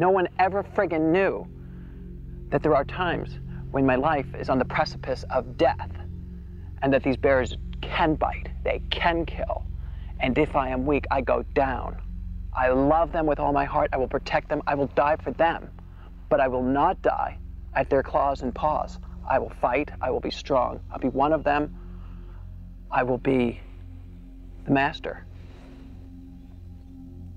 No one ever friggin' knew that there are times when my life is on the precipice of death and that these bears can bite, they can kill. And if I am weak, I go down. I love them with all my heart. I will protect them. I will die for them. But I will not die at their claws and paws. I will fight. I will be strong. I'll be one of them. I will be the master.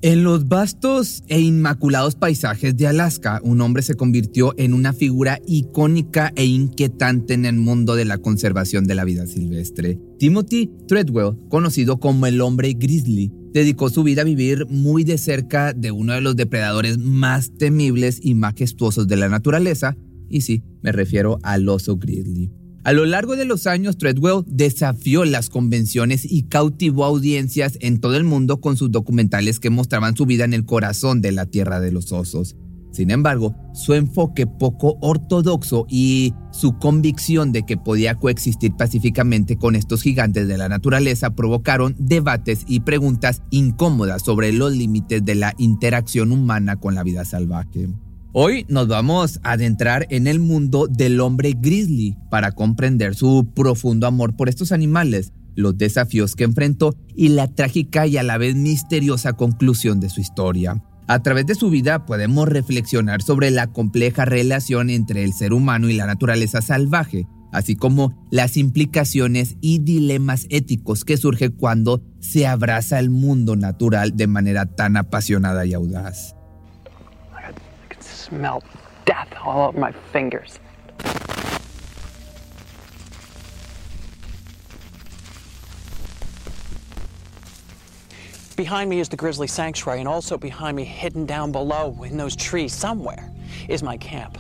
En los vastos e inmaculados paisajes de Alaska, un hombre se convirtió en una figura icónica e inquietante en el mundo de la conservación de la vida silvestre. Timothy Treadwell, conocido como el hombre grizzly, dedicó su vida a vivir muy de cerca de uno de los depredadores más temibles y majestuosos de la naturaleza, y sí, me refiero al oso grizzly. A lo largo de los años, Treadwell desafió las convenciones y cautivó audiencias en todo el mundo con sus documentales que mostraban su vida en el corazón de la Tierra de los Osos. Sin embargo, su enfoque poco ortodoxo y su convicción de que podía coexistir pacíficamente con estos gigantes de la naturaleza provocaron debates y preguntas incómodas sobre los límites de la interacción humana con la vida salvaje. Hoy nos vamos a adentrar en el mundo del hombre grizzly para comprender su profundo amor por estos animales, los desafíos que enfrentó y la trágica y a la vez misteriosa conclusión de su historia. A través de su vida podemos reflexionar sobre la compleja relación entre el ser humano y la naturaleza salvaje, así como las implicaciones y dilemas éticos que surgen cuando se abraza el mundo natural de manera tan apasionada y audaz. Smell death all over my fingers. Behind me is the Grizzly Sanctuary, and also behind me, hidden down below in those trees somewhere, is my camp.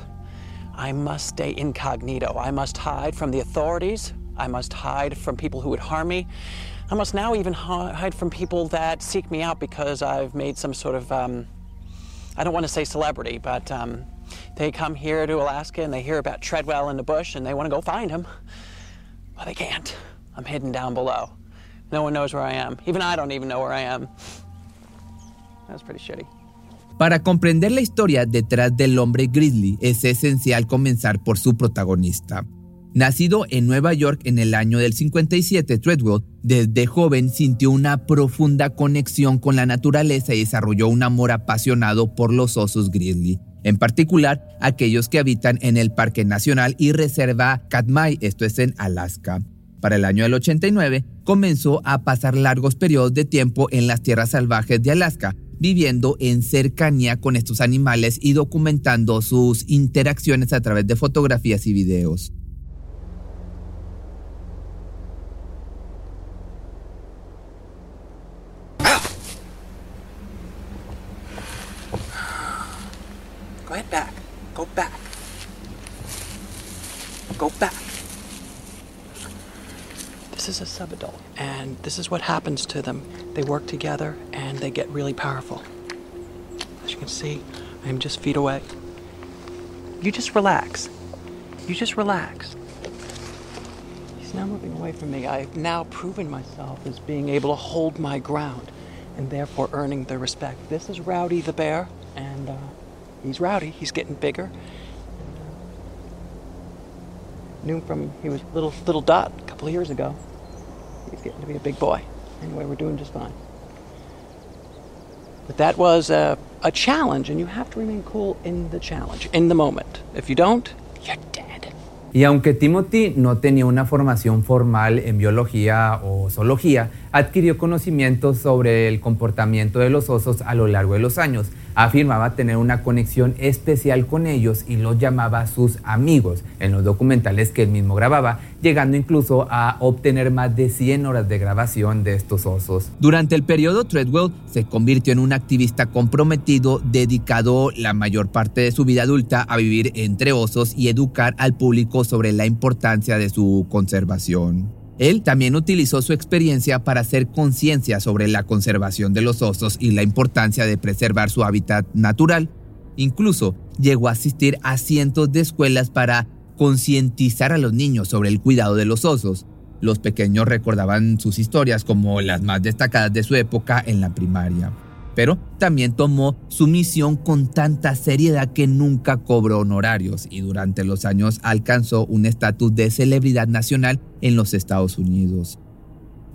I must stay incognito. I must hide from the authorities. I must hide from people who would harm me. I must now even hide from people that seek me out because I've made some sort of um, I don't want to say celebrity, but um, they come here to Alaska and they hear about Treadwell in the bush and they want to go find him. Well, they can't. I'm hidden down below. No one knows where I am. Even I don't even know where I am. That's pretty shitty. Para comprender la historia detrás del hombre grizzly es esencial comenzar por su protagonista. Nacido en Nueva York en el año del 57, Treadwell desde joven sintió una profunda conexión con la naturaleza y desarrolló un amor apasionado por los osos grizzly, en particular aquellos que habitan en el Parque Nacional y Reserva Katmai, esto es en Alaska. Para el año del 89, comenzó a pasar largos periodos de tiempo en las tierras salvajes de Alaska, viviendo en cercanía con estos animales y documentando sus interacciones a través de fotografías y videos. Go back. Go back. Go back. This is a subadult, and this is what happens to them. They work together and they get really powerful. As you can see, I am just feet away. You just relax. You just relax. He's now moving away from me. I've now proven myself as being able to hold my ground and therefore earning their respect. This is Rowdy the bear, and uh, he's rowdy. He's getting bigger. Knew him from he was little little dot a couple of years ago. He's getting to be a big boy. Anyway, we're doing just fine. But that was a, a challenge, and you have to remain cool in the challenge, in the moment. If you don't, you're dead. Y aunque Timothy no tenía una formación formal en biología o zoología, adquirió conocimientos sobre el comportamiento de los osos a lo largo de los años. Afirmaba tener una conexión especial con ellos y los llamaba sus amigos en los documentales que él mismo grababa, llegando incluso a obtener más de 100 horas de grabación de estos osos. Durante el periodo, Treadwell se convirtió en un activista comprometido, dedicado la mayor parte de su vida adulta a vivir entre osos y educar al público sobre la importancia de su conservación. Él también utilizó su experiencia para hacer conciencia sobre la conservación de los osos y la importancia de preservar su hábitat natural. Incluso llegó a asistir a cientos de escuelas para concientizar a los niños sobre el cuidado de los osos. Los pequeños recordaban sus historias como las más destacadas de su época en la primaria. Pero también tomó su misión con tanta seriedad que nunca cobró honorarios y durante los años alcanzó un estatus de celebridad nacional en los Estados Unidos.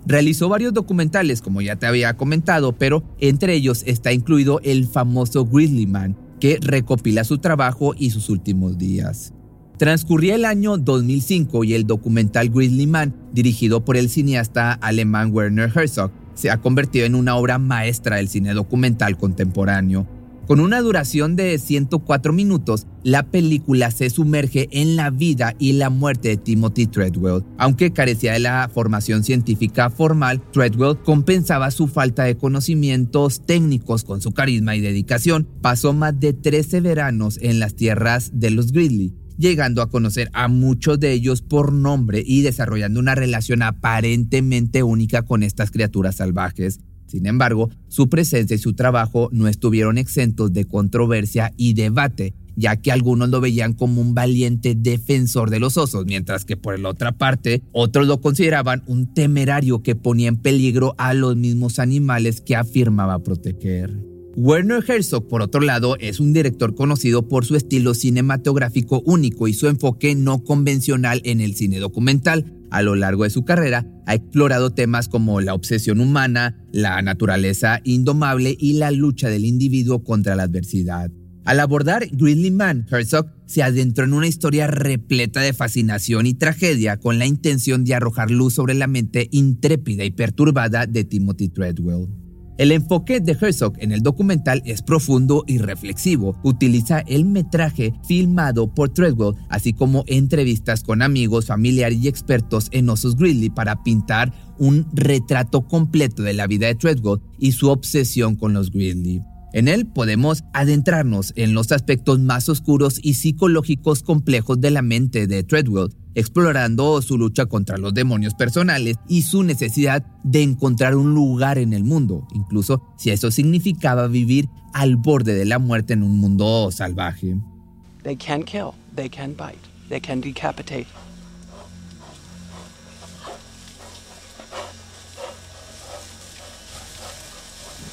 Realizó varios documentales, como ya te había comentado, pero entre ellos está incluido el famoso Grizzly Man, que recopila su trabajo y sus últimos días. Transcurría el año 2005 y el documental Grizzly Man, dirigido por el cineasta alemán Werner Herzog, se ha convertido en una obra maestra del cine documental contemporáneo. Con una duración de 104 minutos, la película se sumerge en la vida y la muerte de Timothy Treadwell. Aunque carecía de la formación científica formal, Treadwell compensaba su falta de conocimientos técnicos con su carisma y dedicación. Pasó más de 13 veranos en las tierras de los Grizzly, llegando a conocer a muchos de ellos por nombre y desarrollando una relación aparentemente única con estas criaturas salvajes. Sin embargo, su presencia y su trabajo no estuvieron exentos de controversia y debate, ya que algunos lo veían como un valiente defensor de los osos, mientras que por la otra parte, otros lo consideraban un temerario que ponía en peligro a los mismos animales que afirmaba proteger. Werner Herzog, por otro lado, es un director conocido por su estilo cinematográfico único y su enfoque no convencional en el cine documental. A lo largo de su carrera, ha explorado temas como la obsesión humana, la naturaleza indomable y la lucha del individuo contra la adversidad. Al abordar Grizzly Man, Herzog se adentró en una historia repleta de fascinación y tragedia con la intención de arrojar luz sobre la mente intrépida y perturbada de Timothy Treadwell. El enfoque de Herzog en el documental es profundo y reflexivo. Utiliza el metraje filmado por Treadwell, así como entrevistas con amigos, familiares y expertos en osos grizzly para pintar un retrato completo de la vida de Treadwell y su obsesión con los grizzly. En él podemos adentrarnos en los aspectos más oscuros y psicológicos complejos de la mente de Treadwell, explorando su lucha contra los demonios personales y su necesidad de encontrar un lugar en el mundo, incluso si eso significaba vivir al borde de la muerte en un mundo salvaje.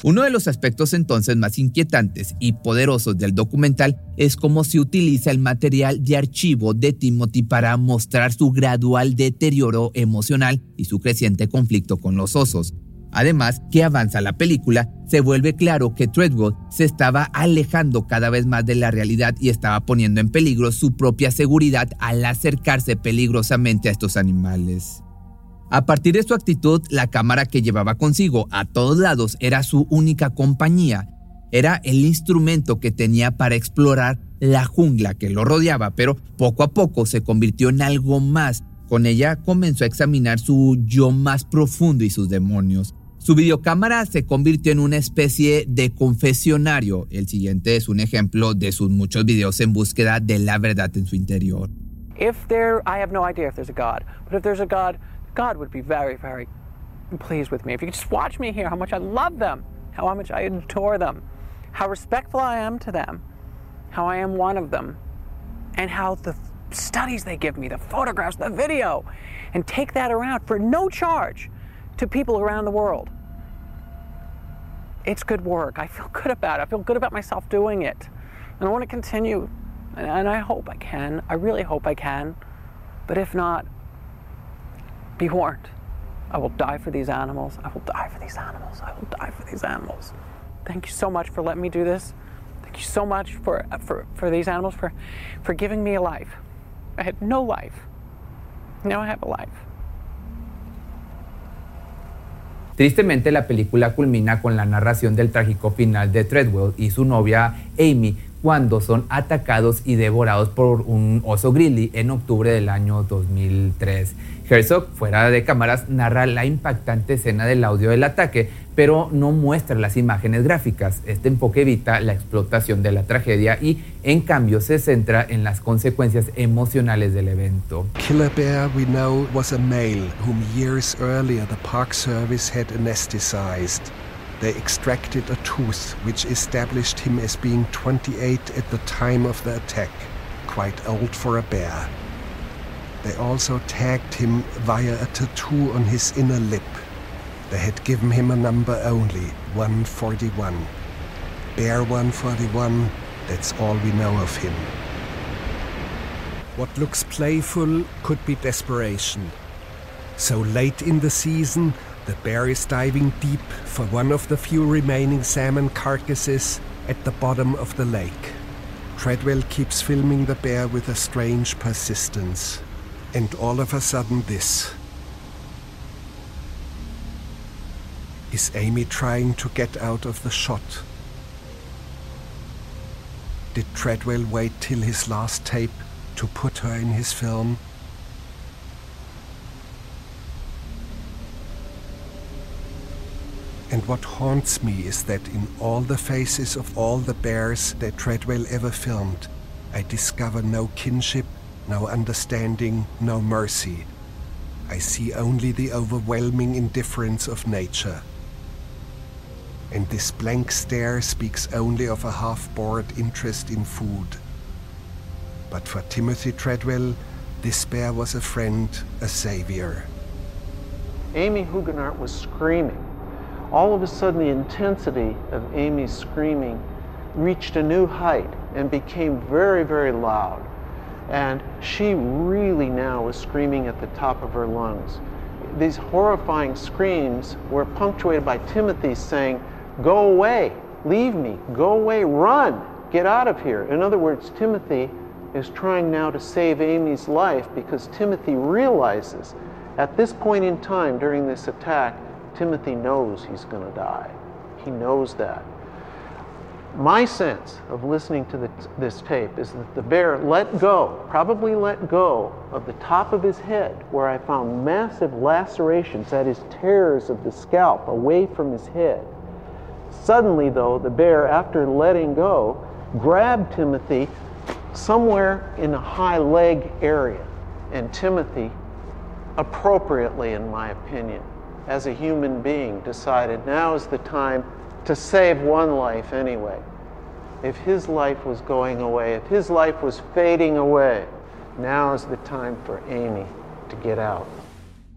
Uno de los aspectos entonces más inquietantes y poderosos del documental es cómo se utiliza el material de archivo de Timothy para mostrar su gradual deterioro emocional y su creciente conflicto con los osos. Además, que avanza la película, se vuelve claro que Treadwell se estaba alejando cada vez más de la realidad y estaba poniendo en peligro su propia seguridad al acercarse peligrosamente a estos animales. A partir de su actitud, la cámara que llevaba consigo a todos lados era su única compañía. Era el instrumento que tenía para explorar la jungla que lo rodeaba, pero poco a poco se convirtió en algo más. Con ella comenzó a examinar su yo más profundo y sus demonios. Su videocámara se convirtió en una especie de confesionario. El siguiente es un ejemplo de sus muchos videos en búsqueda de la verdad en su interior. Idea God would be very, very pleased with me. If you could just watch me here, how much I love them, how much I adore them, how respectful I am to them, how I am one of them, and how the studies they give me, the photographs, the video, and take that around for no charge to people around the world. It's good work. I feel good about it. I feel good about myself doing it. And I want to continue. And I hope I can. I really hope I can. But if not, be warned. I will die for these animals. I will die for these animals. I will die for these animals. Thank you so much for letting me do this. Thank you so much for, for, for these animals, for, for giving me a life. I had no life. Now I have a life. Tristemente, la película culmina con la narración del trágico final de Treadwell y su novia Amy cuando son atacados y devorados por un oso grizzly en octubre del año 2003. Herzog, fuera de cámaras, narra la impactante escena del audio del ataque, pero no muestra las imágenes gráficas. Este enfoque evita la explotación de la tragedia y, en cambio, se centra en las consecuencias emocionales del evento. Killer Bear, we know, was a male whom years earlier the Park Service had anesthetized. They extracted a tooth which established him as being 28 at the time of the attack, quite old for a bear. They also tagged him via a tattoo on his inner lip. They had given him a number only, 141. Bear 141, that's all we know of him. What looks playful could be desperation. So late in the season, the bear is diving deep for one of the few remaining salmon carcasses at the bottom of the lake. Treadwell keeps filming the bear with a strange persistence. And all of a sudden, this. Is Amy trying to get out of the shot? Did Treadwell wait till his last tape to put her in his film? And what haunts me is that in all the faces of all the bears that Treadwell ever filmed, I discover no kinship, no understanding, no mercy. I see only the overwhelming indifference of nature. And this blank stare speaks only of a half bored interest in food. But for Timothy Treadwell, this bear was a friend, a savior. Amy Huguenot was screaming. All of a sudden, the intensity of Amy's screaming reached a new height and became very, very loud. And she really now was screaming at the top of her lungs. These horrifying screams were punctuated by Timothy saying, Go away, leave me, go away, run, get out of here. In other words, Timothy is trying now to save Amy's life because Timothy realizes at this point in time during this attack, Timothy knows he's going to die. He knows that. My sense of listening to the, this tape is that the bear let go, probably let go of the top of his head, where I found massive lacerations, that is, tears of the scalp away from his head. Suddenly, though, the bear, after letting go, grabbed Timothy somewhere in a high leg area. And Timothy, appropriately, in my opinion, as a human being, decided now is the time to save one life anyway. If his life was going away, if his life was fading away, now is the time for Amy to get out.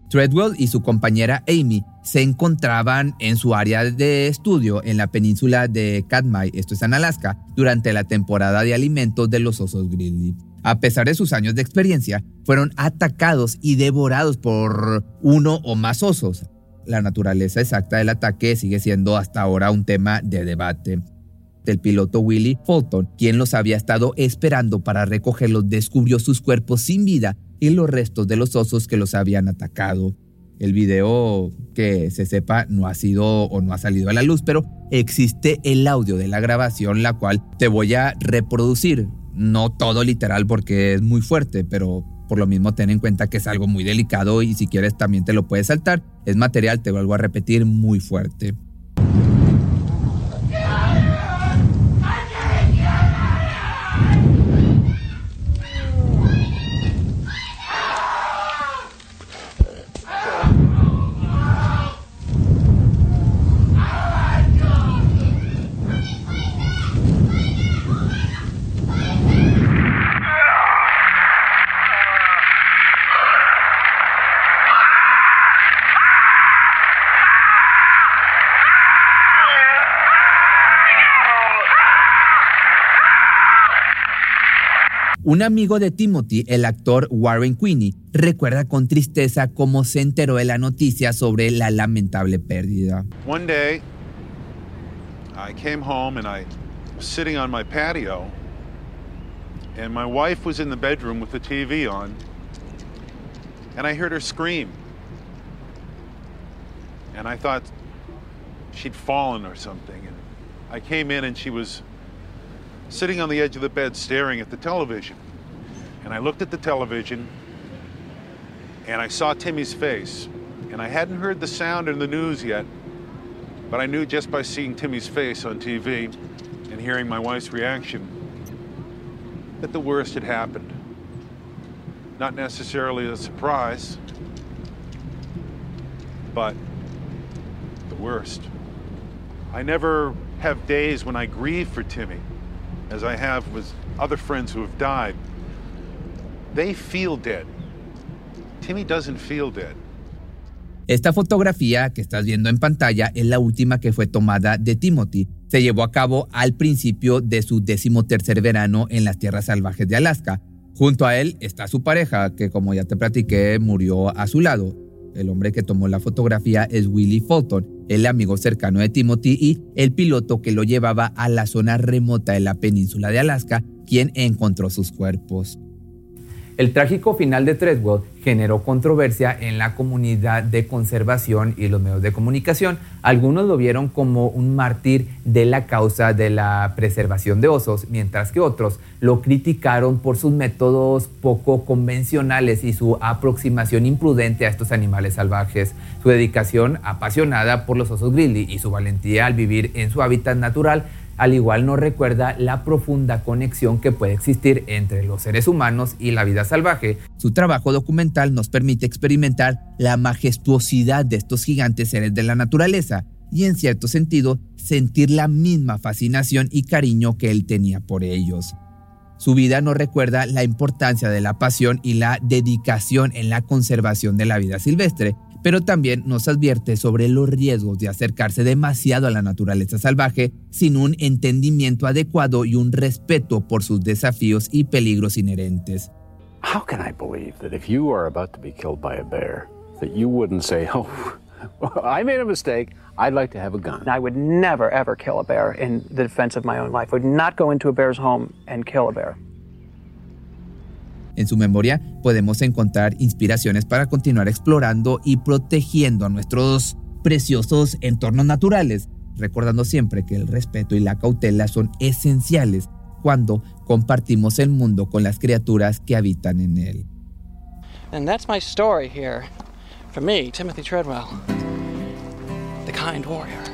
Treadwell y su compañera Amy se encontraban en su área de estudio en la península de Katmai, esto es en Alaska, durante la temporada de alimentos de los osos grizzly. A pesar de sus años de experiencia, fueron atacados y devorados por uno o más osos. La naturaleza exacta del ataque sigue siendo hasta ahora un tema de debate. El piloto Willie Fulton, quien los había estado esperando para recogerlos, descubrió sus cuerpos sin vida y los restos de los osos que los habían atacado. El video, que se sepa, no ha sido o no ha salido a la luz, pero existe el audio de la grabación, la cual te voy a reproducir. No todo literal porque es muy fuerte, pero por lo mismo ten en cuenta que es algo muy delicado y si quieres también te lo puedes saltar. Es material, te vuelvo a repetir, muy fuerte. Un amigo de Timothy, el actor Warren Queenie, recuerda con tristeza cómo se enteró de la noticia sobre la lamentable pérdida. One day, I came home and I was sitting on my patio, and my wife was in the bedroom with the TV on, and I heard her scream. And I thought she'd fallen or something. And I came in and she was sitting on the edge of the bed staring at the television. And I looked at the television and I saw Timmy's face. And I hadn't heard the sound in the news yet, but I knew just by seeing Timmy's face on TV and hearing my wife's reaction that the worst had happened. Not necessarily a surprise, but the worst. I never have days when I grieve for Timmy as I have with other friends who have died, they feel dead. Timmy doesn't feel dead. Esta fotografía que estás viendo en pantalla es la última que fue tomada de Timothy. Se llevó a cabo al principio de su decimotercer verano en las tierras salvajes de Alaska. Junto a él está su pareja, que como ya te platiqué, murió a su lado. El hombre que tomó la fotografía es Willie Fulton, el amigo cercano de Timothy y el piloto que lo llevaba a la zona remota de la península de Alaska, quien encontró sus cuerpos. El trágico final de Treadwell generó controversia en la comunidad de conservación y los medios de comunicación. Algunos lo vieron como un mártir de la causa de la preservación de osos, mientras que otros lo criticaron por sus métodos poco convencionales y su aproximación imprudente a estos animales salvajes. Su dedicación apasionada por los osos grizzly y su valentía al vivir en su hábitat natural al igual nos recuerda la profunda conexión que puede existir entre los seres humanos y la vida salvaje. Su trabajo documental nos permite experimentar la majestuosidad de estos gigantes seres de la naturaleza y en cierto sentido sentir la misma fascinación y cariño que él tenía por ellos. Su vida nos recuerda la importancia de la pasión y la dedicación en la conservación de la vida silvestre, pero también nos advierte sobre los riesgos de acercarse demasiado a la naturaleza salvaje sin un entendimiento adecuado y un respeto por sus desafíos y peligros inherentes. How can I believe that if you are about to be killed by a bear, that you wouldn't say, "Oh, I made a mistake. I'd like to have a gun." I would never ever kill a bear in the defense of my own life. I would not go into a bear's home and kill a bear. En su memoria podemos encontrar inspiraciones para continuar explorando y protegiendo a nuestros preciosos entornos naturales, recordando siempre que el respeto y la cautela son esenciales cuando compartimos el mundo con las criaturas que habitan en él. And that's my story here. For me, Timothy Treadwell, the kind warrior.